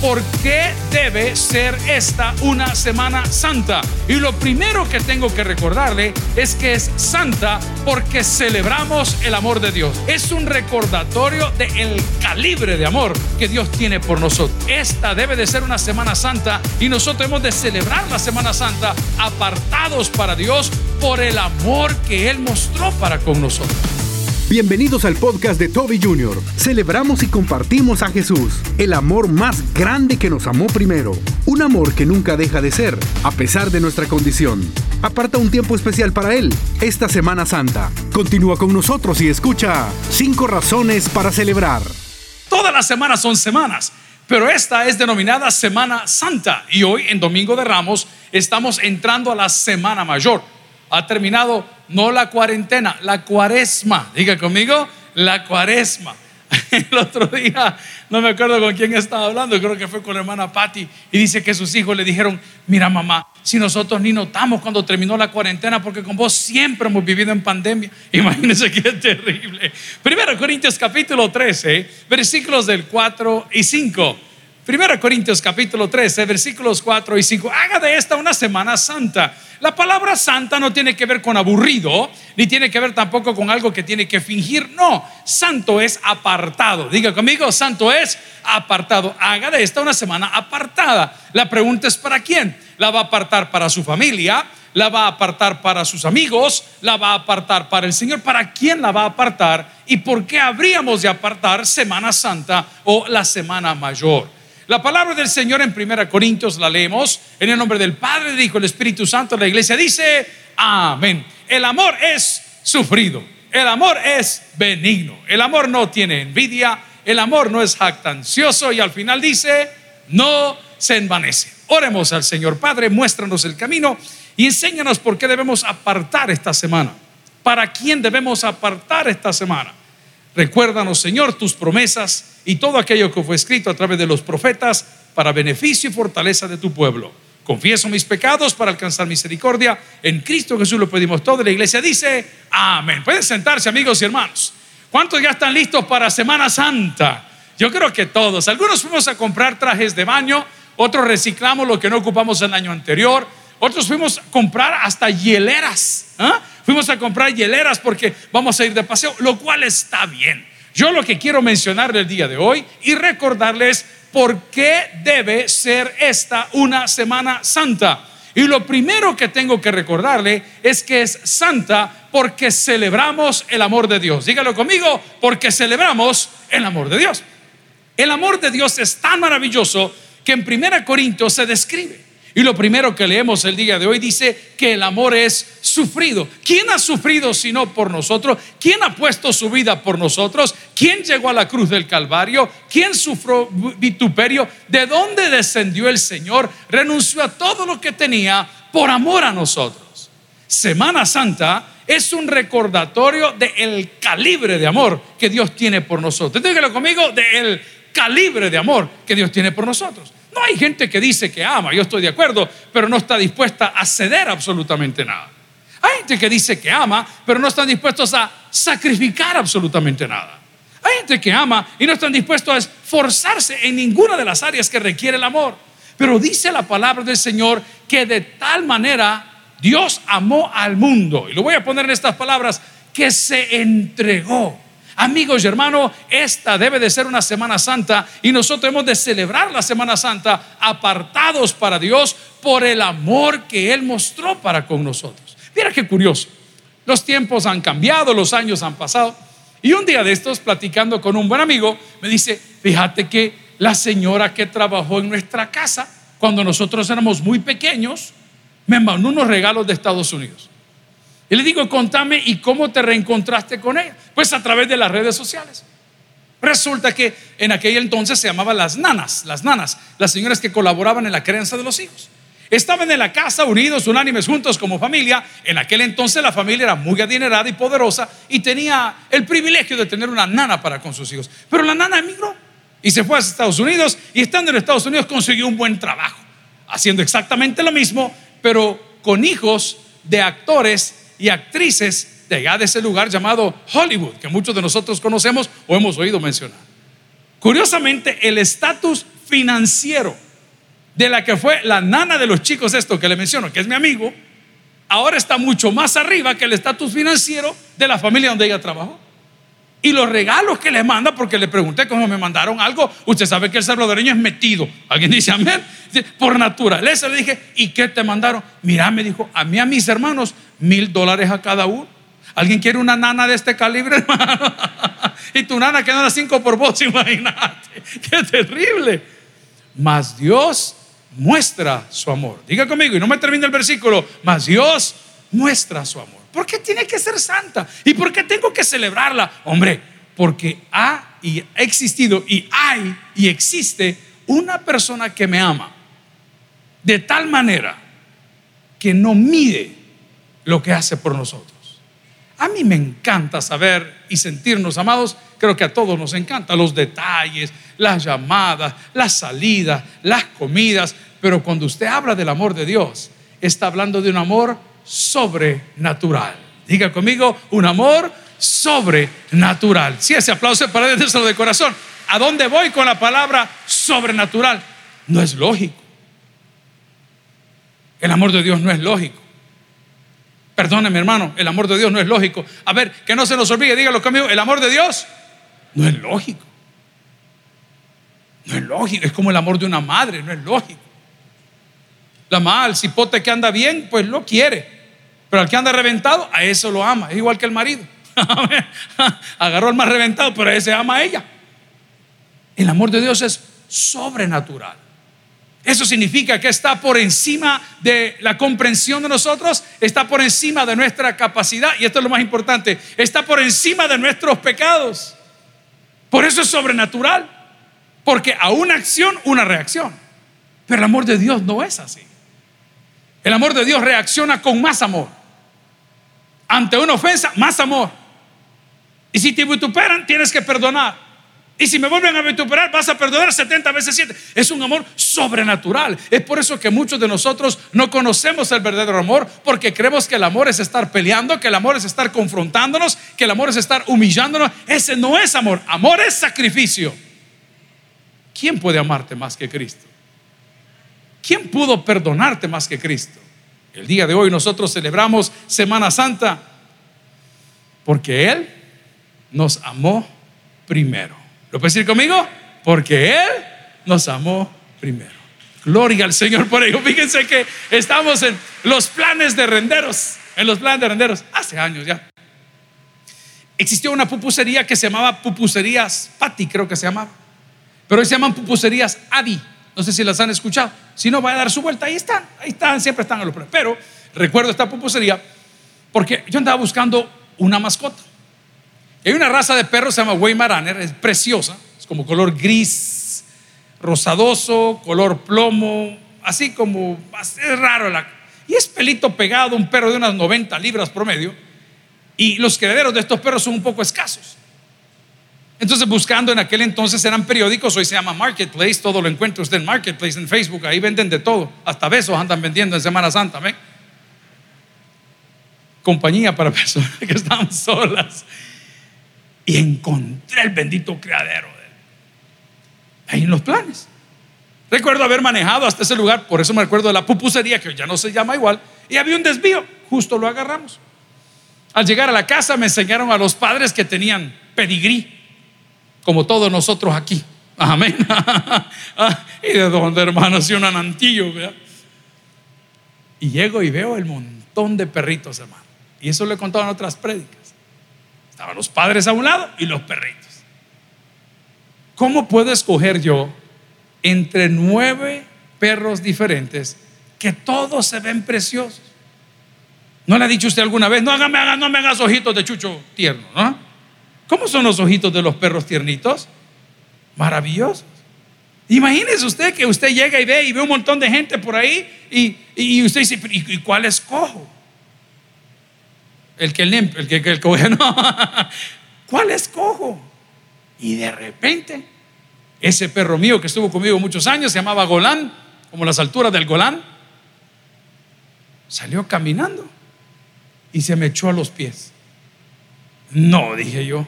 por qué debe ser esta una Semana Santa. Y lo primero que tengo que recordarle es que es santa porque celebramos el amor de Dios. Es un recordatorio del calibre de amor que Dios tiene por nosotros. Esta debe de ser una Semana Santa y nosotros hemos de celebrar la Semana Santa apartados para Dios por el amor que Él mostró para con nosotros. Bienvenidos al podcast de Toby Jr. Celebramos y compartimos a Jesús, el amor más grande que nos amó primero. Un amor que nunca deja de ser, a pesar de nuestra condición. Aparta un tiempo especial para Él, esta Semana Santa. Continúa con nosotros y escucha cinco razones para celebrar. Todas las semanas son semanas, pero esta es denominada Semana Santa. Y hoy, en Domingo de Ramos, estamos entrando a la Semana Mayor. Ha terminado no la cuarentena, la cuaresma. Diga conmigo, la cuaresma. El otro día, no me acuerdo con quién estaba hablando, creo que fue con la hermana Patty, y dice que sus hijos le dijeron, mira mamá, si nosotros ni notamos cuando terminó la cuarentena, porque con vos siempre hemos vivido en pandemia. Imagínense qué terrible. Primero Corintios capítulo 13, versículos del 4 y 5. Primero Corintios capítulo 13, versículos 4 y 5. Haga de esta una semana santa. La palabra santa no tiene que ver con aburrido, ni tiene que ver tampoco con algo que tiene que fingir. No, santo es apartado. Diga conmigo, santo es apartado. Haga de esta una semana apartada. La pregunta es para quién. La va a apartar para su familia, la va a apartar para sus amigos, la va a apartar para el Señor. ¿Para quién la va a apartar? ¿Y por qué habríamos de apartar Semana Santa o la Semana Mayor? La palabra del Señor en Primera Corintios la leemos en el nombre del Padre, del Hijo, el Espíritu Santo. La iglesia dice, amén. El amor es sufrido, el amor es benigno, el amor no tiene envidia, el amor no es jactancioso y al final dice, no se envanece. Oremos al Señor Padre, muéstranos el camino y enséñanos por qué debemos apartar esta semana. ¿Para quién debemos apartar esta semana? Recuérdanos, Señor, tus promesas y todo aquello que fue escrito a través de los profetas para beneficio y fortaleza de tu pueblo. Confieso mis pecados para alcanzar misericordia. En Cristo Jesús lo pedimos todo. La iglesia dice, amén. Pueden sentarse, amigos y hermanos. ¿Cuántos ya están listos para Semana Santa? Yo creo que todos. Algunos fuimos a comprar trajes de baño, otros reciclamos lo que no ocupamos el año anterior, otros fuimos a comprar hasta hieleras. ¿ah? Fuimos a comprar hieleras porque vamos a ir de paseo, lo cual está bien. Yo lo que quiero mencionar el día de hoy y recordarles por qué debe ser esta una semana santa. Y lo primero que tengo que recordarle es que es santa porque celebramos el amor de Dios. Dígalo conmigo, porque celebramos el amor de Dios. El amor de Dios es tan maravilloso que en Primera Corintios se describe. Y lo primero que leemos el día de hoy dice que el amor es sufrido. ¿Quién ha sufrido sino por nosotros? ¿Quién ha puesto su vida por nosotros? ¿Quién llegó a la cruz del Calvario? ¿Quién sufrió vituperio? ¿De dónde descendió el Señor? Renunció a todo lo que tenía por amor a nosotros. Semana Santa es un recordatorio del calibre de amor que Dios tiene por nosotros. Dígalo conmigo, del calibre de amor que Dios tiene por nosotros. No hay gente que dice que ama, yo estoy de acuerdo, pero no está dispuesta a ceder absolutamente nada. Hay gente que dice que ama, pero no están dispuestos a sacrificar absolutamente nada. Hay gente que ama y no están dispuestos a esforzarse en ninguna de las áreas que requiere el amor. Pero dice la palabra del Señor que de tal manera Dios amó al mundo. Y lo voy a poner en estas palabras, que se entregó Amigos y hermanos, esta debe de ser una Semana Santa y nosotros hemos de celebrar la Semana Santa apartados para Dios por el amor que Él mostró para con nosotros. Mira qué curioso. Los tiempos han cambiado, los años han pasado. Y un día de estos, platicando con un buen amigo, me dice, fíjate que la señora que trabajó en nuestra casa, cuando nosotros éramos muy pequeños, me mandó unos regalos de Estados Unidos. Y le digo, contame, ¿y cómo te reencontraste con ella? Pues a través de las redes sociales. Resulta que en aquel entonces se llamaban las nanas, las nanas, las señoras que colaboraban en la crianza de los hijos. Estaban en la casa unidos, unánimes, juntos como familia. En aquel entonces la familia era muy adinerada y poderosa y tenía el privilegio de tener una nana para con sus hijos. Pero la nana emigró y se fue a Estados Unidos y estando en Estados Unidos consiguió un buen trabajo, haciendo exactamente lo mismo, pero con hijos de actores y actrices de allá de ese lugar llamado Hollywood, que muchos de nosotros conocemos o hemos oído mencionar. Curiosamente, el estatus financiero de la que fue la nana de los chicos, esto que le menciono, que es mi amigo, ahora está mucho más arriba que el estatus financiero de la familia donde ella trabajó. Y los regalos que le manda, porque le pregunté cómo me mandaron algo, usted sabe que el salvadoreño es metido. Alguien dice amén. Por naturaleza le dije, ¿y qué te mandaron? Mira, me dijo, a mí, a mis hermanos, mil dólares a cada uno. ¿Alguien quiere una nana de este calibre, hermano? y tu nana que da cinco por vos, imagínate. Qué terrible. Mas Dios muestra su amor. Diga conmigo, y no me termine el versículo, mas Dios muestra su amor. ¿Por qué tiene que ser santa? ¿Y por qué tengo que celebrarla? Hombre, porque ha y ha existido y hay y existe una persona que me ama de tal manera que no mide lo que hace por nosotros. A mí me encanta saber y sentirnos amados. Creo que a todos nos encanta los detalles, las llamadas, las salidas, las comidas. Pero cuando usted habla del amor de Dios, está hablando de un amor sobrenatural. Diga conmigo, un amor sobrenatural. Si ese aplauso para decirlo de corazón. ¿A dónde voy con la palabra sobrenatural? No es lógico. El amor de Dios no es lógico. Perdóneme, hermano, el amor de Dios no es lógico. A ver, que no se nos olvide, dígalo conmigo, el amor de Dios no es lógico. No es lógico, es como el amor de una madre, no es lógico. La mamá, al cipote que anda bien, pues lo quiere. Pero al que anda reventado, a eso lo ama. Es igual que el marido. Agarró al más reventado, pero a ese ama a ella. El amor de Dios es sobrenatural. Eso significa que está por encima de la comprensión de nosotros, está por encima de nuestra capacidad, y esto es lo más importante, está por encima de nuestros pecados. Por eso es sobrenatural, porque a una acción, una reacción. Pero el amor de Dios no es así. El amor de Dios reacciona con más amor. Ante una ofensa, más amor. Y si te vituperan, tienes que perdonar. Y si me vuelven a vituperar, vas a perdonar 70 veces 7. Es un amor sobrenatural. Es por eso que muchos de nosotros no conocemos el verdadero amor, porque creemos que el amor es estar peleando, que el amor es estar confrontándonos, que el amor es estar humillándonos. Ese no es amor. Amor es sacrificio. ¿Quién puede amarte más que Cristo? ¿Quién pudo perdonarte más que Cristo? El día de hoy nosotros celebramos Semana Santa porque Él nos amó primero. ¿Lo puedes decir conmigo? Porque Él nos amó primero. Gloria al Señor por ello. Fíjense que estamos en los planes de renderos. En los planes de renderos. Hace años ya. Existió una pupusería que se llamaba Pupuserías Pati, creo que se llamaba. Pero hoy se llaman Pupuserías Adi. No sé si las han escuchado. Si no, va a dar su vuelta. Ahí están. Ahí están. Siempre están a los Pero recuerdo esta pupusería porque yo andaba buscando una mascota. Hay una raza de perros se llama Weimaraner, es preciosa, es como color gris, rosadoso, color plomo, así como, es raro. La, y es pelito pegado, un perro de unas 90 libras promedio. Y los herederos de estos perros son un poco escasos. Entonces, buscando en aquel entonces eran periódicos, hoy se llama Marketplace, todo lo encuentra usted en Marketplace, en Facebook, ahí venden de todo, hasta besos andan vendiendo en Semana Santa, ¿ven? Compañía para personas que están solas y encontré el bendito criadero. Ahí en los planes. Recuerdo haber manejado hasta ese lugar, por eso me acuerdo de la pupusería, que ya no se llama igual, y había un desvío, justo lo agarramos. Al llegar a la casa me enseñaron a los padres que tenían pedigrí, como todos nosotros aquí. Amén. Ah, y de dónde, hermanos, y un anantillo, Y llego y veo el montón de perritos, hermano. Y eso lo he contado en otras prédicas. Estaban los padres a un lado y los perritos. ¿Cómo puedo escoger yo entre nueve perros diferentes que todos se ven preciosos? ¿No le ha dicho usted alguna vez? No, hágame, no me hagas ojitos de chucho tierno, ¿no? ¿Cómo son los ojitos de los perros tiernitos? Maravillosos. Imagínese usted que usted llega y ve y ve un montón de gente por ahí y, y usted dice, ¿y cuál escojo? El que limpia, el que, el que no. ¿Cuál escojo? Y de repente, ese perro mío que estuvo conmigo muchos años, se llamaba Golán, como las alturas del Golán, salió caminando y se me echó a los pies. No, dije yo,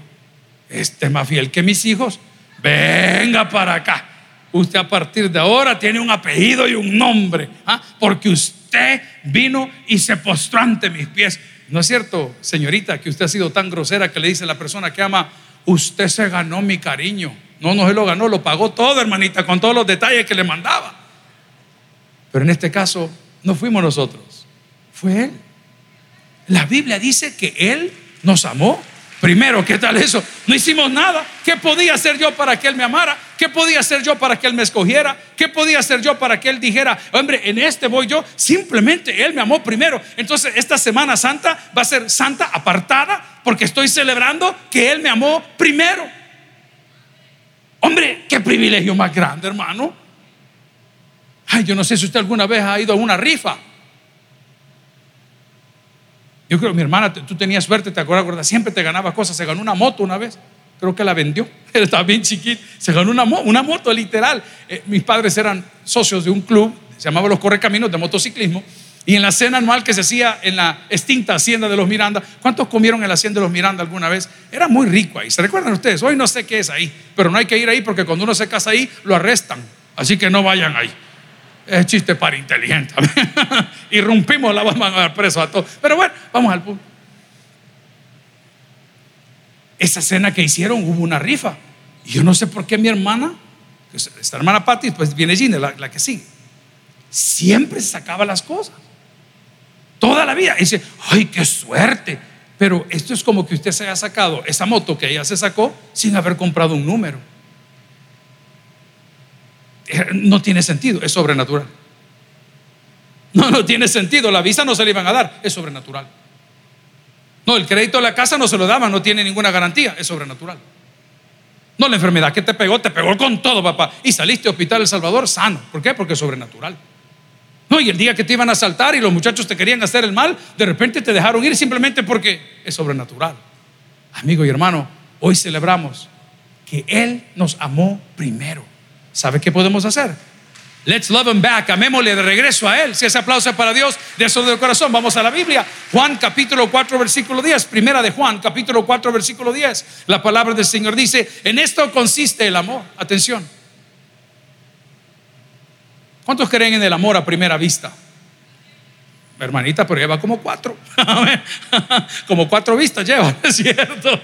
este más fiel que mis hijos. venga para acá. Usted a partir de ahora tiene un apellido y un nombre, ¿ah? porque usted vino y se postró ante mis pies. ¿No es cierto, señorita, que usted ha sido tan grosera que le dice a la persona que ama, usted se ganó mi cariño? No, no se lo ganó, lo pagó todo, hermanita, con todos los detalles que le mandaba. Pero en este caso no fuimos nosotros, fue Él. La Biblia dice que Él nos amó Primero, ¿qué tal eso? No hicimos nada. ¿Qué podía hacer yo para que Él me amara? ¿Qué podía hacer yo para que Él me escogiera? ¿Qué podía hacer yo para que Él dijera, hombre, en este voy yo? Simplemente Él me amó primero. Entonces, esta Semana Santa va a ser santa apartada porque estoy celebrando que Él me amó primero. Hombre, qué privilegio más grande, hermano. Ay, yo no sé si usted alguna vez ha ido a una rifa. Yo creo, mi hermana, tú tenías suerte, te acuerdas, siempre te ganaba cosas. Se ganó una moto una vez, creo que la vendió. Estaba bien chiquito. Se ganó una, una moto, literal. Eh, mis padres eran socios de un club, se llamaba Los Correcaminos de Motociclismo. Y en la cena anual que se hacía en la extinta hacienda de los Miranda, ¿cuántos comieron en la hacienda de los Miranda alguna vez? Era muy rico ahí. ¿Se recuerdan ustedes? Hoy no sé qué es ahí, pero no hay que ir ahí porque cuando uno se casa ahí, lo arrestan. Así que no vayan ahí. Es chiste para inteligente. Irrumpimos, la vamos a dar preso a todos. Pero bueno, vamos al punto. Esa cena que hicieron hubo una rifa. Y yo no sé por qué mi hermana, esta hermana Patti, pues viene Gina, la, que sigue, siempre sacaba las cosas. Toda la vida. Y dice, ay, qué suerte. Pero esto es como que usted se haya sacado esa moto que ella se sacó sin haber comprado un número. Eh, no tiene sentido, es sobrenatural. No, no tiene sentido, la visa no se le iban a dar, es sobrenatural. No, el crédito de la casa no se lo daban, no tiene ninguna garantía, es sobrenatural. No, la enfermedad que te pegó, te pegó con todo, papá. Y saliste a Hospital El Salvador sano. ¿Por qué? Porque es sobrenatural. No, y el día que te iban a asaltar y los muchachos te querían hacer el mal, de repente te dejaron ir simplemente porque es sobrenatural. Amigo y hermano, hoy celebramos que Él nos amó primero. ¿Sabe qué podemos hacer? Let's love him back. Amémosle de regreso a él. Si ese aplauso es para Dios, de eso de corazón. Vamos a la Biblia. Juan capítulo 4, versículo 10. Primera de Juan, capítulo 4, versículo 10. La palabra del Señor dice: En esto consiste el amor. Atención. ¿Cuántos creen en el amor a primera vista? Hermanita, pero lleva como cuatro. como cuatro vistas lleva, es cierto.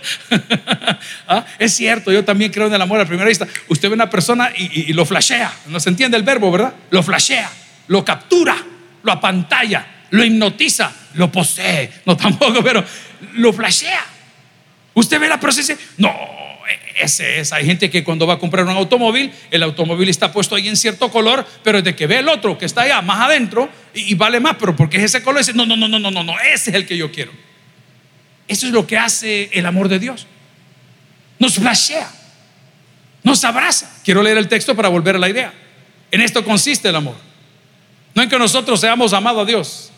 ¿Ah? Es cierto, yo también creo en el amor a primera vista. Usted ve una persona y, lo flashea. No se entiende el verbo, ¿verdad? Lo flashea, lo captura, lo apantalla, lo hipnotiza, lo posee. No tampoco, pero lo flashea. Usted ve la persona no, ese es. Hay gente que cuando va a comprar un automóvil, el automóvil está puesto ahí en cierto color, pero de que ve el otro que está allá más adentro y, vale más, pero porque es ese color, dice, no, no, no, no, no, no, no, ese es el que yo quiero. Eso es lo que hace el amor de Dios. Nos flashea, nos abraza. Quiero leer el texto para volver a la idea. En esto consiste el amor. No en que nosotros seamos amados a Dios.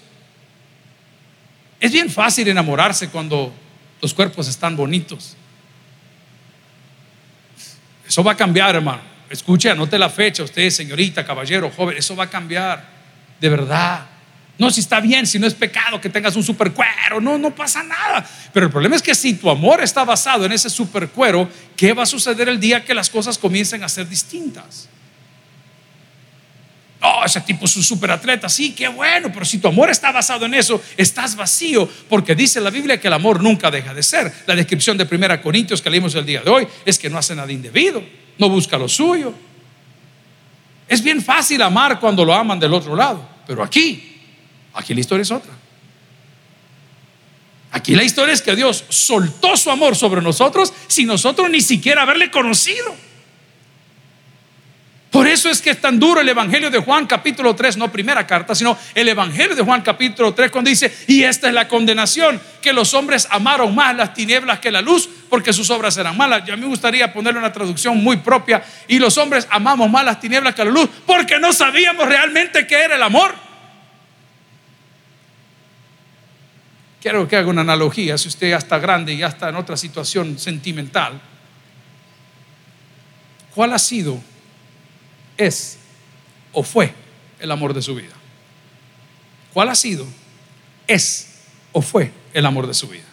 Es bien fácil enamorarse cuando los cuerpos están bonitos eso va a cambiar, hermano. Escuche, anote la fecha, usted, señorita, caballero, joven, eso va a cambiar, de verdad. No, si está bien, si no es pecado que tengas un super cuero, no, no pasa nada. Pero el problema es que si tu amor está basado en ese super cuero, ¿qué va a suceder el día que las cosas comiencen a ser distintas? Oh, ese tipo es un superatleta, sí, qué bueno, pero si tu amor está basado en eso, estás vacío, porque dice la Biblia que el amor nunca deja de ser. La descripción de 1 Corintios que leímos el día de hoy es que no hace nada indebido, no busca lo suyo. Es bien fácil amar cuando lo aman del otro lado, pero aquí, aquí la historia es otra. Aquí la historia es que Dios soltó su amor sobre nosotros sin nosotros ni siquiera haberle conocido. Por eso es que es tan duro el Evangelio de Juan capítulo 3, no primera carta, sino el Evangelio de Juan capítulo 3 cuando dice, y esta es la condenación, que los hombres amaron más las tinieblas que la luz porque sus obras eran malas. Yo a mí me gustaría ponerle una traducción muy propia, y los hombres amamos más las tinieblas que la luz porque no sabíamos realmente qué era el amor. Quiero que haga una analogía, si usted ya está grande y ya está en otra situación sentimental, ¿cuál ha sido? Es o fue el amor de su vida? ¿Cuál ha sido, es o fue el amor de su vida?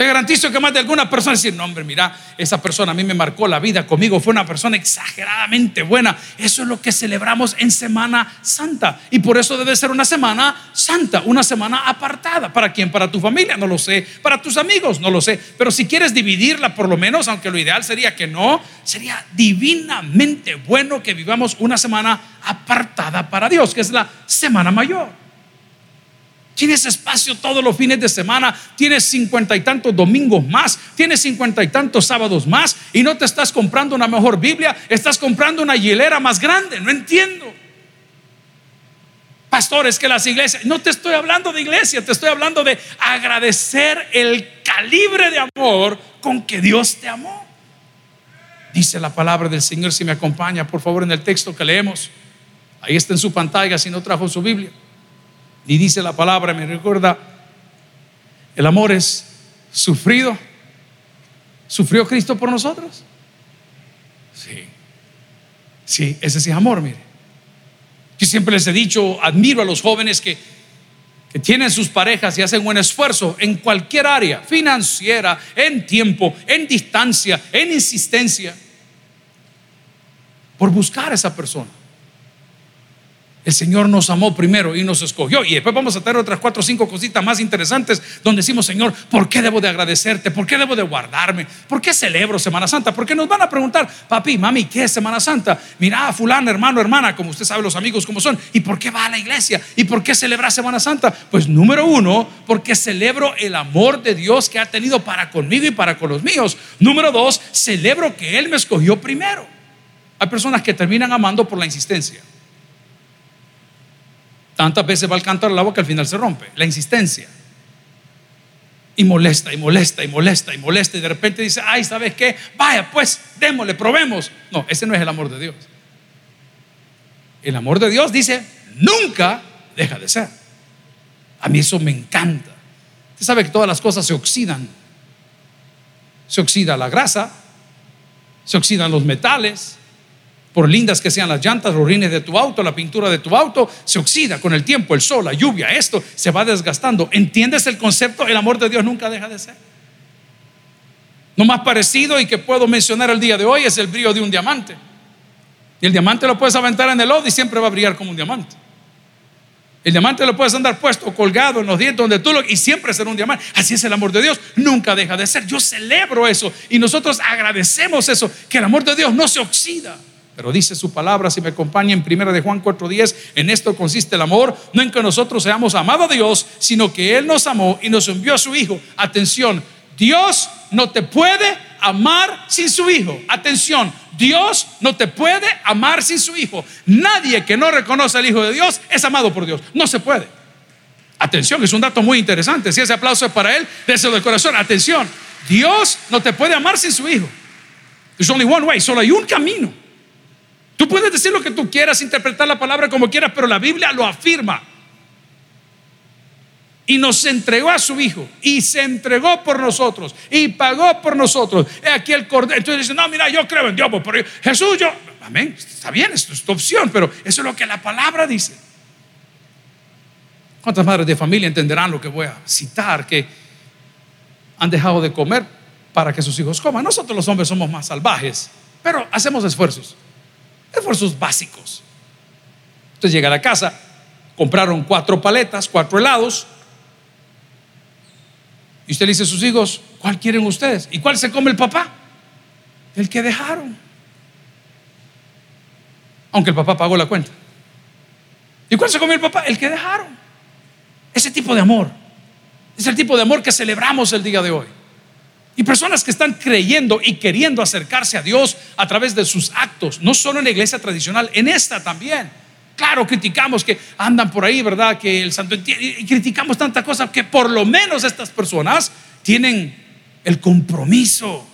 Te garantizo que más de alguna persona decir, no hombre, mira, esa persona a mí me marcó la vida conmigo, fue una persona exageradamente buena. Eso es lo que celebramos en Semana Santa. Y por eso debe ser una semana santa, una semana apartada. ¿Para quién? Para tu familia, no lo sé. Para tus amigos, no lo sé. Pero si quieres dividirla por lo menos, aunque lo ideal sería que no, sería divinamente bueno que vivamos una semana apartada para Dios, que es la Semana Mayor. Tienes espacio todos los fines de semana, tienes cincuenta y tantos domingos más, tienes cincuenta y tantos sábados más y no te estás comprando una mejor Biblia, estás comprando una hielera más grande, no entiendo. Pastores, que las iglesias, no te estoy hablando de iglesia, te estoy hablando de agradecer el calibre de amor con que Dios te amó. Dice la palabra del Señor, si me acompaña, por favor, en el texto que leemos. Ahí está en su pantalla, si no trajo su Biblia. Y dice la palabra, me recuerda, el amor es sufrido. ¿Sufrió Cristo por nosotros? Sí. Sí, ese sí es amor, mire. Yo siempre les he dicho, admiro a los jóvenes que, que tienen sus parejas y hacen un esfuerzo en cualquier área, financiera, en tiempo, en distancia, en insistencia, por buscar a esa persona. El Señor nos amó primero y nos escogió. Y después vamos a tener otras cuatro o cinco cositas más interesantes donde decimos, Señor, ¿por qué debo de agradecerte? ¿Por qué debo de guardarme? ¿Por qué celebro Semana Santa? Porque nos van a preguntar, papi, mami, ¿qué es Semana Santa? Mira, fulano, hermano, hermana, como usted sabe los amigos como son. ¿Y por qué va a la iglesia? ¿Y por qué celebra Semana Santa? Pues número uno, porque celebro el amor de Dios que ha tenido para conmigo y para con los míos. Número dos, celebro que Él me escogió primero. Hay personas que terminan amando por la insistencia. Tantas veces va al cantar el agua que al final se rompe. La insistencia. Y molesta, y molesta, y molesta, y molesta. Y de repente dice, ay, ¿sabes qué? Vaya, pues, démosle, probemos. No, ese no es el amor de Dios. El amor de Dios dice, nunca deja de ser. A mí eso me encanta. Usted sabe que todas las cosas se oxidan. Se oxida la grasa, se oxidan los metales, por lindas que sean las llantas, los rines de tu auto, la pintura de tu auto, se oxida con el tiempo, el sol, la lluvia, esto se va desgastando. ¿Entiendes el concepto? El amor de Dios nunca deja de ser. Lo más parecido y que puedo mencionar el día de hoy es el brillo de un diamante. Y el diamante lo puedes aventar en el lodo y siempre va a brillar como un diamante. El diamante lo puedes andar puesto, colgado en los dientes donde tú lo y siempre será un diamante. Así es el amor de Dios, nunca deja de ser. Yo celebro eso y nosotros agradecemos eso, que el amor de Dios no se oxida. Pero dice su palabra, si me acompaña en primera de Juan 4:10, en esto consiste el amor, no en que nosotros seamos amados a Dios, sino que Él nos amó y nos envió a su Hijo. Atención, Dios no te puede amar sin su Hijo. Atención, Dios no te puede amar sin su Hijo. Nadie que no reconoce al Hijo de Dios es amado por Dios. No se puede. Atención, es un dato muy interesante. Si ese aplauso es para Él, deseo del corazón. Atención, Dios no te puede amar sin su Hijo. There's only one way, solo hay un camino. Tú puedes decir lo que tú quieras, interpretar la palabra como quieras, pero la Biblia lo afirma. Y nos entregó a su Hijo. Y se entregó por nosotros. Y pagó por nosotros. Aquí el cordero. Entonces dice, no, mira, yo creo en Dios. Pues, pero Jesús, yo... Amén. Está bien, esto es tu opción, pero eso es lo que la palabra dice. ¿Cuántas madres de familia entenderán lo que voy a citar? Que han dejado de comer para que sus hijos coman. Nosotros los hombres somos más salvajes, pero hacemos esfuerzos esfuerzos básicos. Entonces llega a la casa, compraron cuatro paletas, cuatro helados, y usted le dice a sus hijos, ¿cuál quieren ustedes? ¿Y cuál se come el papá? El que dejaron. Aunque el papá pagó la cuenta. ¿Y cuál se comió el papá? El que dejaron. Ese tipo de amor. Es el tipo de amor que celebramos el día de hoy. Y personas que están creyendo y queriendo acercarse a Dios a través de sus actos, no solo en la iglesia tradicional, en esta también. Claro, criticamos que andan por ahí, ¿verdad? Que el santo y criticamos tanta cosa que por lo menos estas personas tienen el compromiso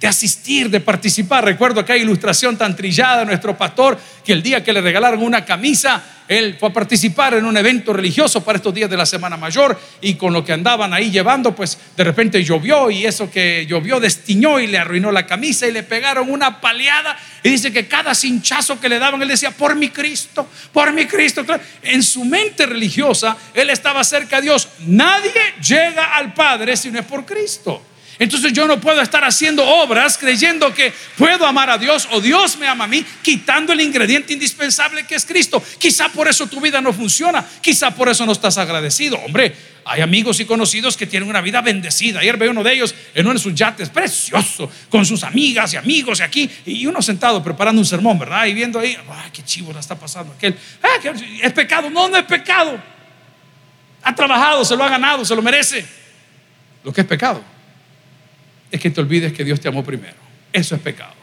de asistir, de participar. Recuerdo aquella ilustración tan trillada de nuestro pastor que el día que le regalaron una camisa, él fue a participar en un evento religioso para estos días de la Semana Mayor y con lo que andaban ahí llevando, pues de repente llovió y eso que llovió destiñó y le arruinó la camisa y le pegaron una paleada y dice que cada cinchazo que le daban, él decía, por mi Cristo, por mi Cristo. En su mente religiosa, él estaba cerca de Dios. Nadie llega al Padre si no es por Cristo. Entonces yo no puedo estar haciendo obras creyendo que puedo amar a Dios o Dios me ama a mí, quitando el ingrediente indispensable que es Cristo. Quizá por eso tu vida no funciona, quizá por eso no estás agradecido. Hombre, hay amigos y conocidos que tienen una vida bendecida. Ayer veo uno de ellos en uno de sus yates, precioso, con sus amigas y amigos y aquí, y uno sentado preparando un sermón, ¿verdad? Y viendo ahí, ¡ay, qué chivo la está pasando aquel! Ah, ¿Es pecado? No, no es pecado. Ha trabajado, se lo ha ganado, se lo merece. Lo que es pecado es que te olvides que Dios te amó primero. Eso es pecado.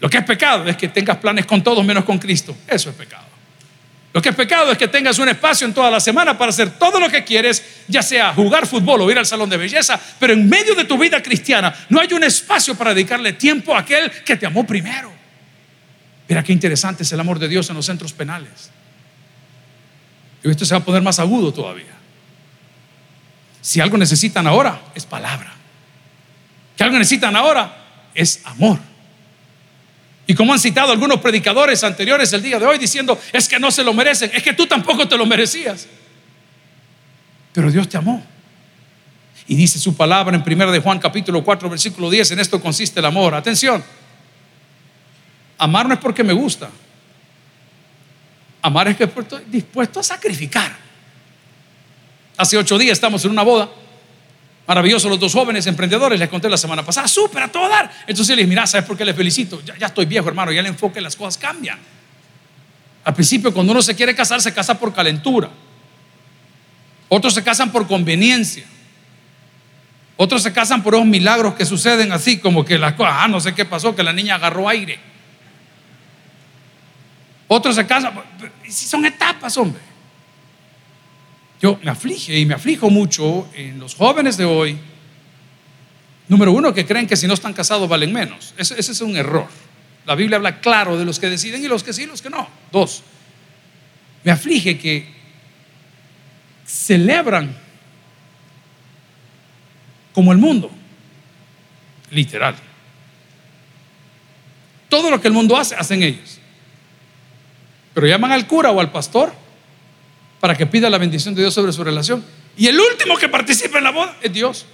Lo que es pecado es que tengas planes con todos menos con Cristo. Eso es pecado. Lo que es pecado es que tengas un espacio en toda la semana para hacer todo lo que quieres, ya sea jugar fútbol o ir al salón de belleza, pero en medio de tu vida cristiana no hay un espacio para dedicarle tiempo a aquel que te amó primero. Mira qué interesante es el amor de Dios en los centros penales. Y esto se va a poner más agudo todavía. Si algo necesitan ahora, es palabra que algo necesitan ahora es amor. Y como han citado algunos predicadores anteriores el día de hoy diciendo, es que no se lo merecen, es que tú tampoco te lo merecías. Pero Dios te amó. Y dice su palabra en 1 de Juan capítulo 4 versículo 10, en esto consiste el amor. Atención. Amar no es porque me gusta. Amar es que estoy dispuesto a sacrificar. Hace ocho días estamos en una boda Maravilloso los dos jóvenes emprendedores, les conté la semana pasada, súper a todo dar. Entonces les mira, ¿sabes por qué les felicito? Ya, estoy viejo, hermano, ya el enfoque, las cosas cambian. Al principio, cuando uno se quiere casar, se casa por calentura. Otros se casan por conveniencia. Otros se casan por esos milagros que suceden así, como que las cosas, ah, no sé qué pasó, que la niña agarró aire. Otros se casan, si son etapas, hombre. Yo me aflige y me aflijo mucho en los jóvenes de hoy. Número uno, que creen que si no están casados valen menos. Ese, ese es un error. La Biblia habla claro de los que deciden y los que sí y los que no. Dos, me aflige que celebran como el mundo. Literal. Todo lo que el mundo hace, hacen ellos. Pero llaman al cura o al pastor para que pida la bendición de Dios sobre su relación. Y el último que participa en la boda es Dios.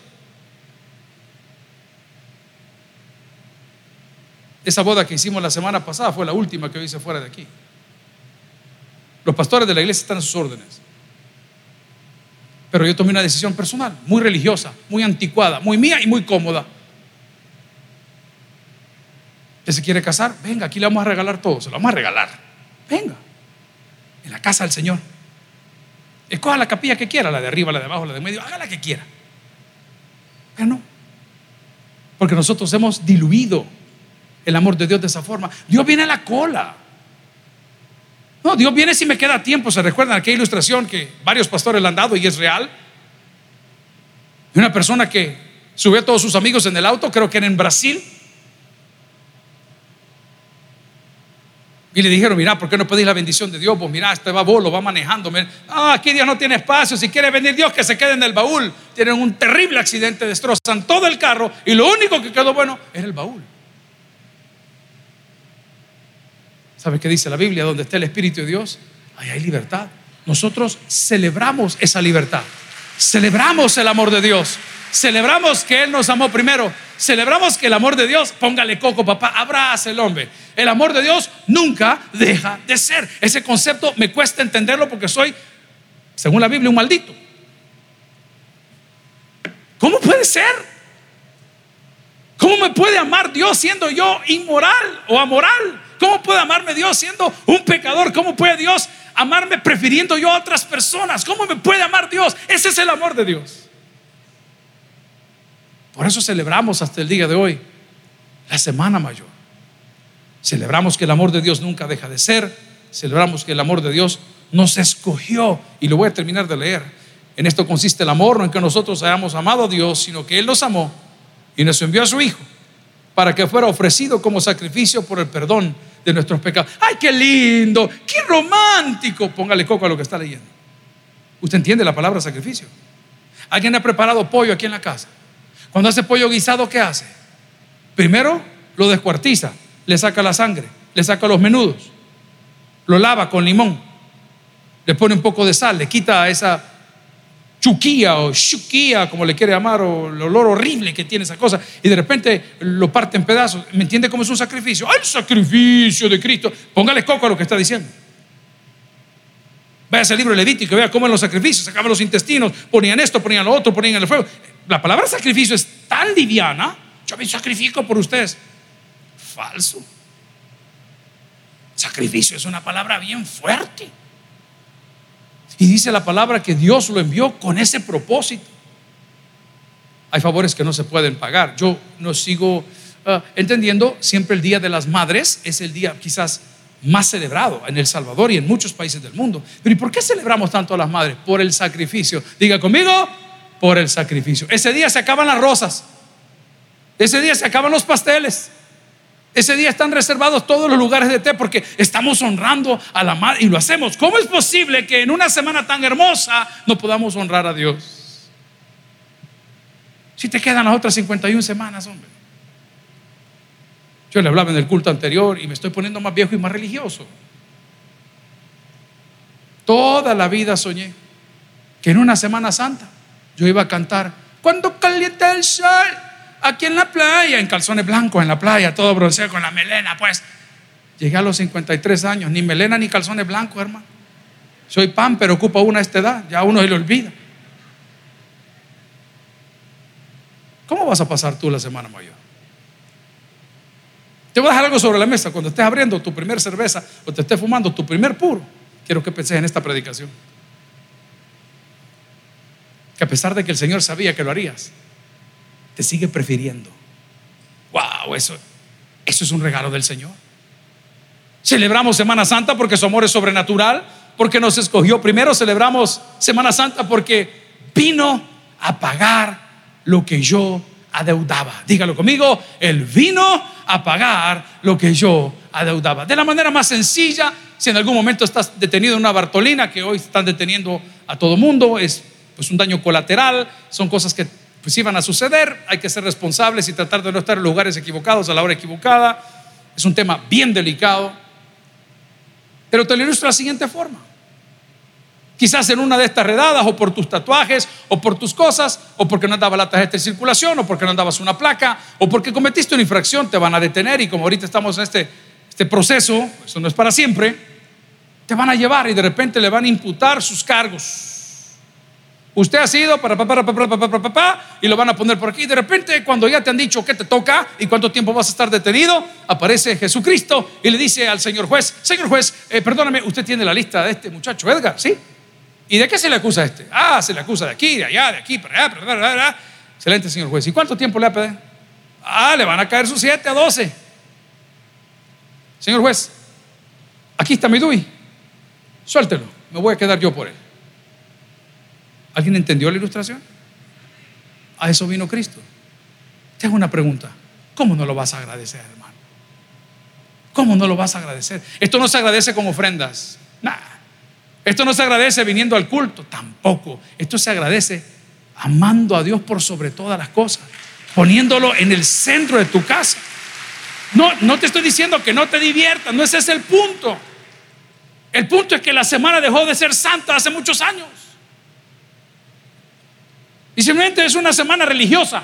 Esa boda que hicimos la semana pasada fue la última que hice fuera de aquí. Los pastores de la iglesia están a sus órdenes. Pero yo tomé una decisión personal, muy religiosa, muy anticuada, muy mía y muy cómoda. ¿Que se quiere casar? Venga, aquí le vamos a regalar todo, se lo vamos a regalar. Venga, en la casa del Señor. Escoja la capilla que quiera, la de arriba, la de abajo, la de medio, haga la que quiera. Pero no. Porque nosotros hemos diluido el amor de Dios de esa forma. Dios viene a la cola. No, Dios viene si me queda tiempo. ¿Se recuerdan aquella ilustración que varios pastores le han dado y es real? De una persona que subió a todos sus amigos en el auto, creo que era en Brasil, Y le dijeron, mira, ¿por qué no pedís la bendición de Dios? Pues mira, este va bolo, va manejando. Ah, aquí Dios no tiene espacio. Si quiere venir Dios, que se quede en el baúl. Tienen un terrible accidente, destrozan todo el carro y lo único que quedó bueno es el baúl. ¿Sabes qué dice la Biblia? Donde está el Espíritu de Dios, ahí hay libertad. Nosotros celebramos esa libertad. Celebramos el amor de Dios. Celebramos que Él nos amó primero. Celebramos que el amor de Dios, póngale coco, papá, abraza el hombre. El amor de Dios nunca deja de ser. Ese concepto me cuesta entenderlo porque soy, según la Biblia, un maldito. ¿Cómo puede ser? ¿Cómo me puede amar Dios siendo yo inmoral o amoral? ¿Cómo puede amarme Dios siendo un pecador? ¿Cómo puede Dios amarme prefiriendo yo a otras personas? ¿Cómo me puede amar Dios? Ese es el amor de Dios. Por eso celebramos hasta el día de hoy la Semana Mayor. Celebramos que el amor de Dios nunca deja de ser. Celebramos que el amor de Dios nos escogió. Y lo voy a terminar de leer. En esto consiste el amor, no en que nosotros hayamos amado a Dios, sino que Él nos amó y nos envió a su Hijo para que fuera ofrecido como sacrificio por el perdón de nuestros pecados. ¡Ay, qué lindo! ¡Qué romántico! Póngale coco a lo que está leyendo. ¿Usted entiende la palabra sacrificio? Alguien ha preparado pollo aquí en la casa. Cuando hace pollo guisado, ¿qué hace? Primero lo descuartiza, le saca la sangre, le saca los menudos, lo lava con limón, le pone un poco de sal, le quita esa chuquía o chuquía, como le quiere llamar, o el olor horrible que tiene esa cosa, y de repente lo parte en pedazos. ¿Me entiende cómo es un sacrificio? ¡Ay, el sacrificio de Cristo! Póngale coco a lo que está diciendo. Vaya ese libro Levítico, vea cómo en los sacrificios sacaban los intestinos, ponían esto, ponían lo otro, ponían el fuego. La palabra sacrificio es tan liviana, yo me sacrifico por ustedes. Falso. Sacrificio es una palabra bien fuerte. Y dice la palabra que Dios lo envió con ese propósito. Hay favores que no se pueden pagar. Yo no sigo ah, entendiendo, siempre el Día de las Madres es el día quizás más celebrado en El Salvador y en muchos países del mundo. Pero ¿y por qué celebramos tanto a las madres? Por el sacrificio. Diga conmigo, por el sacrificio. Ese día se acaban las rosas. Ese día se acaban los pasteles. Ese día están reservados todos los lugares de té porque estamos honrando a la madre y lo hacemos. ¿Cómo es posible que en una semana tan hermosa no podamos honrar a Dios? Si te quedan las otras 51 semanas, hombre. Yo le hablaba en el culto anterior y me estoy poniendo más viejo y más religioso. Toda la vida soñé que en una Semana Santa yo iba a cantar, cuando calienta el sol, aquí en la playa, en calzones blancos, en la playa, todo bronceado con la melena, pues. Llegué a los 53 años, ni melena ni calzones blancos, hermano. Soy pan, pero ocupa una esta edad, ya uno se le olvida. ¿Cómo vas a pasar tú la semana mayor? Te voy a dejar algo sobre la mesa. Cuando estés abriendo tu primer cerveza o te estés fumando tu primer puro, quiero que penses en esta predicación. Que a pesar de que el Señor sabía que lo harías, te sigue prefiriendo. Wow, eso, eso es un regalo del Señor. Celebramos Semana Santa porque su amor es sobrenatural, porque nos escogió. Primero celebramos Semana Santa porque vino a pagar lo que yo adeudaba. Dígalo conmigo, Él vino a pagar lo que yo adeudaba. De la manera más sencilla, si en algún momento estás detenido en una Bartolina, que hoy están deteniendo a todo mundo, es pues un daño colateral, son cosas que pues iban a suceder, hay que ser responsables y tratar de no estar en lugares equivocados a la hora equivocada. Es un tema bien delicado. Pero te lo ilustro de la siguiente forma. Quizás en una de estas redadas, o por tus tatuajes, o por tus cosas, o porque no andaba la tarjeta de circulación, o porque no andabas una placa, o porque cometiste una infracción, te van a detener y como ahorita estamos en este, este proceso, eso no es para siempre, te van a llevar y de repente le van a imputar sus cargos. Usted ha sido para papá, papá, para papá, y lo van a poner por aquí. De repente, cuando ya te han dicho que te toca y cuánto tiempo vas a estar detenido, aparece Jesucristo y le dice al señor juez: Señor juez, eh, perdóname, usted tiene la lista de este muchacho, Edgar, ¿sí? ¿Y de qué se le acusa a este? Ah, se le acusa de aquí, de allá, de aquí, para allá, para allá. Excelente, señor juez. ¿Y cuánto tiempo le va a pedir? Ah, le van a caer sus 7 a 12. Señor juez, aquí está mi DUI. Suéltelo, me voy a quedar yo por él. ¿Alguien entendió la ilustración? A eso vino Cristo. Te hago una pregunta. ¿Cómo no lo vas a agradecer, hermano? ¿Cómo no lo vas a agradecer? Esto no se agradece con ofrendas. Esto no se agradece viniendo al culto. Tampoco. Esto se agradece amando a Dios por sobre todas las cosas. Poniéndolo en el centro de tu casa. No, no te estoy diciendo que no te diviertas. No ese es el punto. El punto es que la semana dejó de ser santa hace muchos años. Y simplemente es una semana religiosa.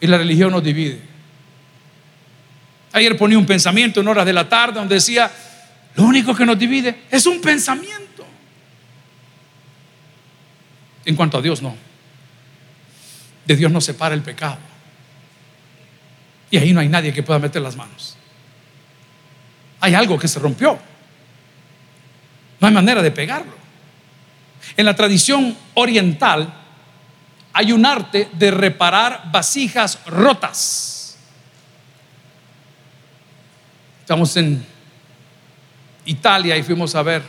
Y la religión nos divide. Ayer ponía un pensamiento en horas de la tarde donde decía, lo único que nos divide es un pensamiento. En cuanto a Dios, no. De Dios nos separa el pecado. Y ahí no hay nadie que pueda meter las manos. Hay algo que se rompió. No hay manera de pegarlo. En la tradición oriental hay un arte de reparar vasijas rotas. Estamos en Italia y fuimos a ver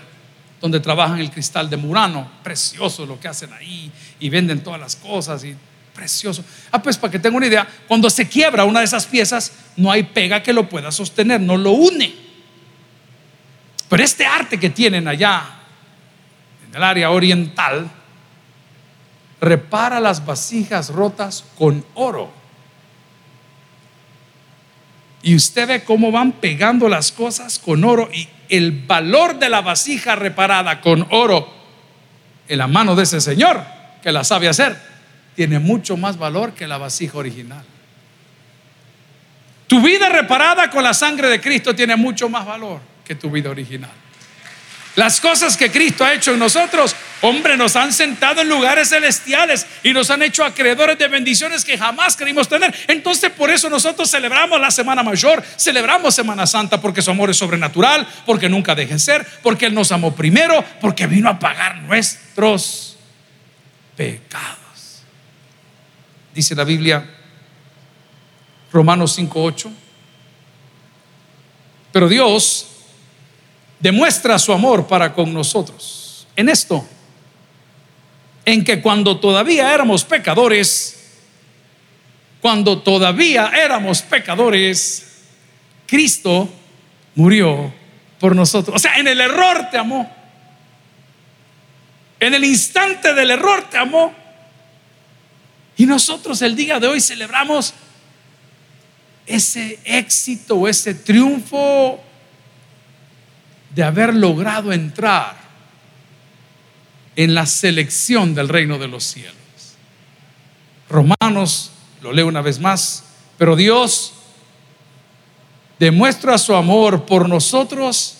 donde trabajan el cristal de Murano, precioso lo que hacen ahí y venden todas las cosas y precioso. Ah, pues para que tenga una idea, cuando se quiebra una de esas piezas, no hay pega que lo pueda sostener, no lo une. Pero este arte que tienen allá, en el área oriental, repara las vasijas rotas con oro. Y usted ve cómo van pegando las cosas con oro y el valor de la vasija reparada con oro en la mano de ese señor que la sabe hacer tiene mucho más valor que la vasija original. Tu vida reparada con la sangre de Cristo tiene mucho más valor que tu vida original. Las cosas que Cristo ha hecho en nosotros, hombre, nos han sentado en lugares celestiales y nos han hecho acreedores de bendiciones que jamás queríamos tener. Entonces, por eso nosotros celebramos la Semana Mayor, celebramos Semana Santa, porque su amor es sobrenatural, porque nunca deje de ser, porque Él nos amó primero, porque vino a pagar nuestros pecados. Dice la Biblia, Romanos 5:8. Pero Dios demuestra su amor para con nosotros en esto, en que cuando todavía éramos pecadores, cuando todavía éramos pecadores, Cristo murió por nosotros. O sea, en el error te amó. En el instante del error te amó. Y nosotros el día de hoy celebramos ese éxito, ese triunfo de haber logrado entrar en la selección del reino de los cielos. Romanos, lo leo una vez más, pero Dios demuestra su amor por nosotros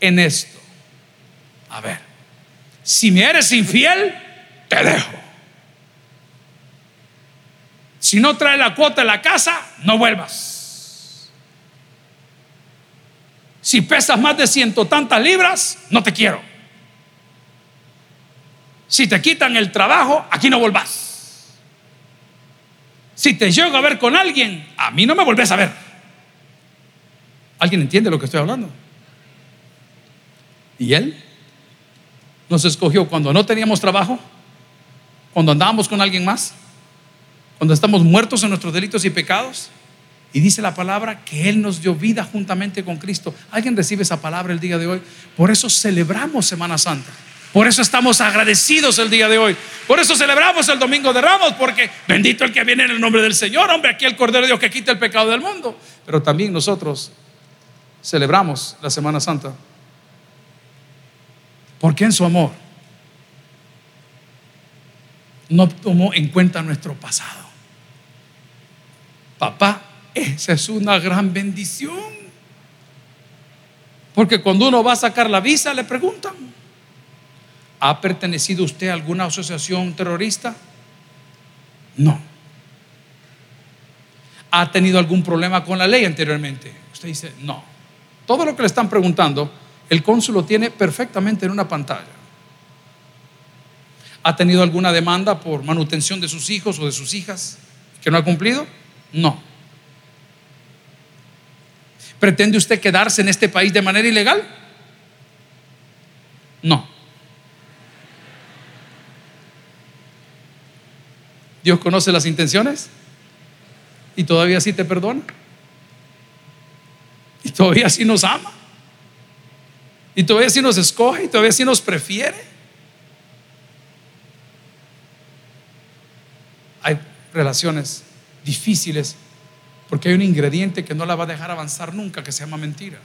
en esto. A ver, si me eres infiel, te dejo. Si no trae la cuota de la casa, no vuelvas. Si pesas más de ciento tantas libras, no te quiero. Si te quitan el trabajo, aquí no volvás. Si te llego a ver con alguien, a mí no me volvés a ver. ¿Alguien entiende lo que estoy hablando? ¿Y él? Nos escogió cuando no teníamos trabajo, cuando andábamos con alguien más, cuando estamos muertos en nuestros delitos y pecados. Y dice la palabra que Él nos dio vida juntamente con Cristo. ¿Alguien recibe esa palabra el día de hoy? Por eso celebramos Semana Santa. Por eso estamos agradecidos el día de hoy. Por eso celebramos el Domingo de Ramos, porque bendito el que viene en el nombre del Señor. Hombre, aquí el Cordero de Dios que quita el pecado del mundo. Pero también nosotros celebramos la Semana Santa. Porque en su amor no tomó en cuenta nuestro pasado. Papá, esa es una gran bendición. Porque cuando uno va a sacar la visa le preguntan, ¿ha pertenecido usted a alguna asociación terrorista? No. ¿Ha tenido algún problema con la ley anteriormente? Usted dice, no. Todo lo que le están preguntando, el cónsul lo tiene perfectamente en una pantalla. ¿Ha tenido alguna demanda por manutención de sus hijos o de sus hijas que no ha cumplido? No. ¿Pretende usted quedarse en este país de manera ilegal? No. Dios conoce las intenciones y todavía sí te perdona. Y todavía sí nos ama. Y todavía sí nos escoge y todavía sí nos prefiere. Hay relaciones difíciles, porque hay un ingrediente que no la va a dejar avanzar nunca, que se llama mentira.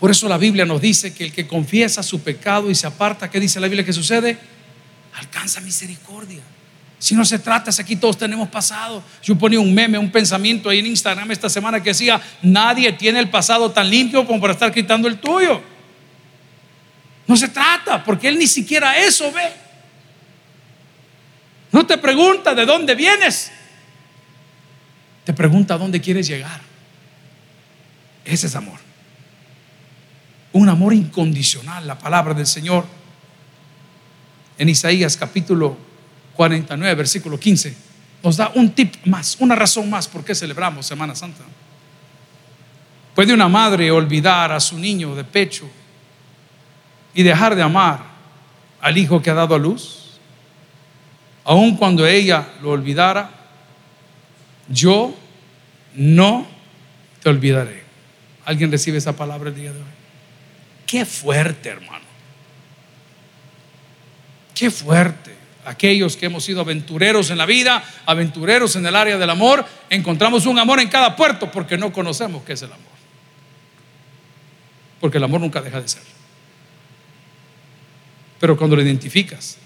Por eso la Biblia nos dice que el que confiesa su pecado y se aparta, ¿qué dice la Biblia que sucede? Alcanza misericordia. Si no se trata, si aquí todos tenemos pasado. Yo ponía un meme, un pensamiento ahí en Instagram esta semana que decía, nadie tiene el pasado tan limpio como para estar quitando el tuyo. No se trata, porque él ni siquiera eso ve. No te pregunta de dónde vienes. Te pregunta dónde quieres llegar. Ese es amor. Un amor incondicional, la palabra del Señor. En Isaías capítulo 49, versículo 15, nos da un tip más, una razón más por qué celebramos Semana Santa. ¿Puede una madre olvidar a su niño de pecho y dejar de amar al hijo que ha dado a luz? aun cuando ella lo olvidara, yo no te olvidaré. ¿Alguien recibe esa palabra el día de hoy? Qué fuerte, hermano. Qué fuerte. Aquellos que hemos sido aventureros en la vida, aventureros en el área del amor, encontramos un amor en cada puerto porque no conocemos qué es el amor. Porque el amor nunca deja de ser. Pero cuando lo identificas,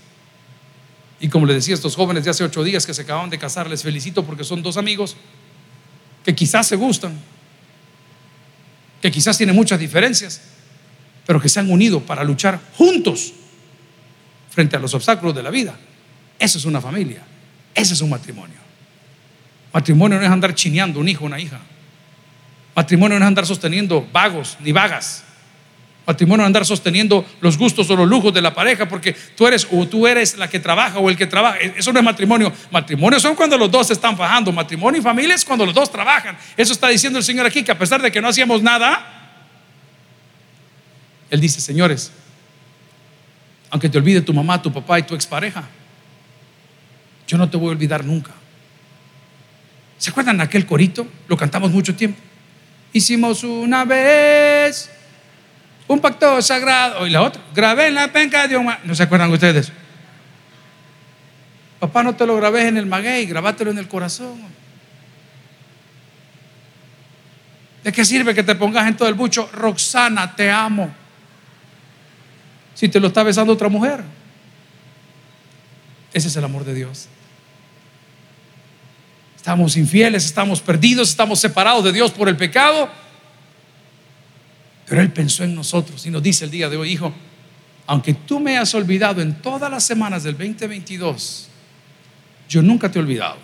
y como le decía a estos jóvenes de hace ocho días que se acaban de casar, les felicito porque son dos amigos que quizás se gustan, que quizás tienen muchas diferencias, pero que se han unido para luchar juntos frente a los obstáculos de la vida. Eso es una familia, ese es un matrimonio. Matrimonio no es andar chineando un hijo, una hija. Matrimonio no es andar sosteniendo vagos ni vagas. Matrimonio andar sosteniendo los gustos o los lujos de la pareja porque tú eres o tú eres la que trabaja o el que trabaja. Eso no es matrimonio. Matrimonio son cuando los dos están fajando. Matrimonio y familia es cuando los dos trabajan. Eso está diciendo el Señor aquí que a pesar de que no hacíamos nada, Él dice, señores, aunque te olvide tu mamá, tu papá y tu expareja, yo no te voy a olvidar nunca. ¿Se acuerdan de aquel corito? Lo cantamos mucho tiempo. Hicimos una vez un pacto sagrado. Y la otra, grabé en la penca de un... ¿No se acuerdan ustedes? Papá, no te lo grabé en el maguey, grabátelo en el corazón. ¿De qué sirve que te pongas en todo el bucho? Roxana, te amo si te lo está besando otra mujer. Ese es el amor de Dios. Estamos infieles, estamos perdidos, estamos separados de Dios por el pecado. Pero Él pensó en nosotros y nos dice el día de hoy, hijo, aunque tú me has olvidado en todas las semanas del 2022, yo nunca te he olvidado.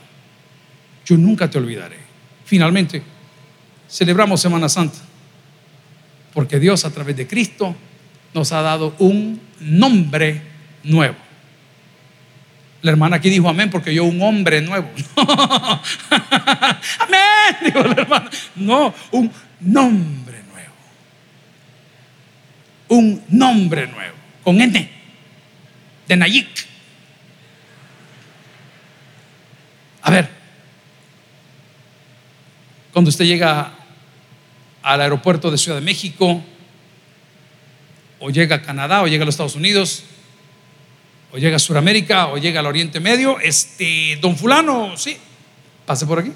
Yo nunca te olvidaré. Finalmente, celebramos Semana Santa, porque Dios a través de Cristo nos ha dado un nombre nuevo. La hermana aquí dijo amén porque yo un hombre nuevo. amén, dijo la hermana. No, un nombre. Un nombre nuevo. Con N. De Nayik. A ver. Cuando usted llega al aeropuerto de Ciudad de México, o llega a Canadá, o llega a los Estados Unidos, o llega a Sudamérica, o llega al Oriente Medio, este, don fulano, sí, pase por aquí.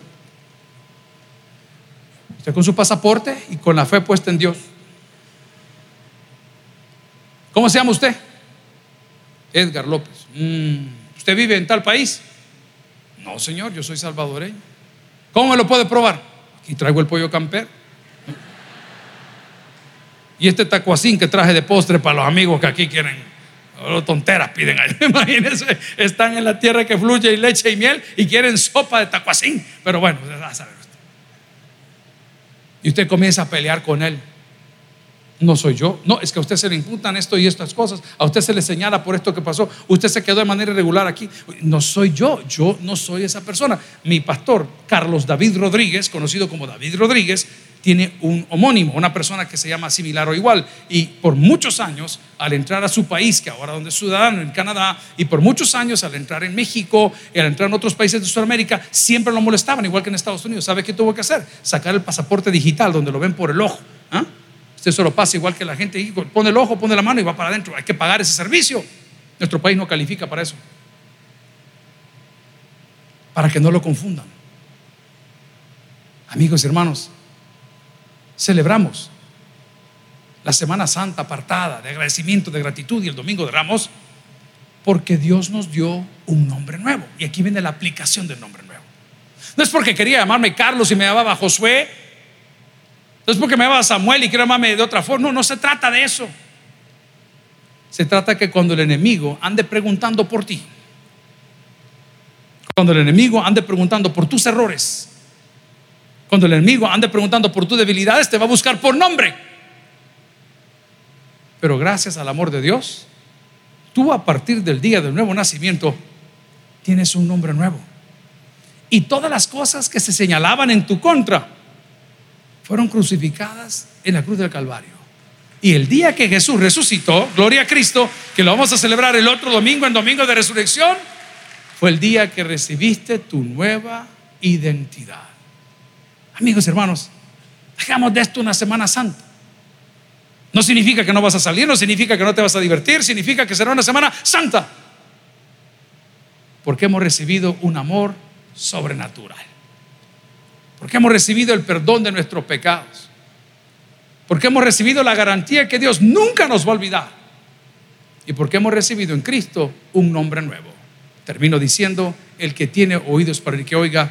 Usted con su pasaporte y con la fe puesta en Dios. ¿Cómo se llama usted? Edgar López. Mm, ¿Usted vive en tal país? No, señor, yo soy salvadoreño. ¿Cómo me lo puede probar? Aquí traigo el pollo camper. Y este tacuacín que traje de postre para los amigos que aquí quieren, oh, tonteras piden ahí. Imagínense, están en la tierra que fluye y leche y miel y quieren sopa de tacuacín. Pero bueno, a saber usted. Y usted comienza a pelear con él. No soy yo. No, es que a usted se le imputan esto y estas cosas. A usted se le señala por esto que pasó. Usted se quedó de manera irregular aquí. No soy yo. Yo no soy esa persona. Mi pastor, Carlos David Rodríguez, conocido como David Rodríguez, tiene un homónimo, una persona que se llama similar o igual. Y por muchos años, al entrar a su país, que ahora donde es ciudadano, en Canadá, y por muchos años al entrar en México y al entrar en otros países de Sudamérica, siempre lo molestaban, igual que en Estados Unidos. ¿Sabe qué tuvo que hacer? Sacar el pasaporte digital, donde lo ven por el ojo. Usted solo pasa igual que la gente, pone el ojo, pone la mano y va para adentro. Hay que pagar ese servicio. Nuestro país no califica para eso. Para que no lo confundan. Amigos y hermanos, celebramos la Semana Santa apartada de agradecimiento, de gratitud y el Domingo de Ramos, porque Dios nos dio un nombre nuevo. Y aquí viene la aplicación del nombre nuevo. No es porque quería llamarme Carlos y me llamaba Josué, no es porque me llamaba Samuel y quiero llamarme de otra forma, no, no se trata de eso. Se trata que cuando el enemigo ande preguntando por ti, cuando el enemigo ande preguntando por tus errores, cuando el enemigo ande preguntando por tus debilidades, te va a buscar por nombre. Pero gracias al amor de Dios, tú a partir del día del nuevo nacimiento tienes un nombre nuevo. Y todas las cosas que se señalaban en tu contra fueron crucificadas en la cruz del Calvario. Y el día que Jesús resucitó, gloria a Cristo, que lo vamos a celebrar el otro domingo, en domingo de resurrección, fue el día que recibiste tu nueva identidad. Amigos hermanos, hagamos de esto una Semana Santa. No significa que no vas a salir, no significa que no te vas a divertir, significa que será una Semana Santa. Porque hemos recibido un amor sobrenatural. Porque hemos recibido el perdón de nuestros pecados. Porque hemos recibido la garantía que Dios nunca nos va a olvidar. Y porque hemos recibido en Cristo un nombre nuevo. Termino diciendo, el que tiene oídos para el que oiga,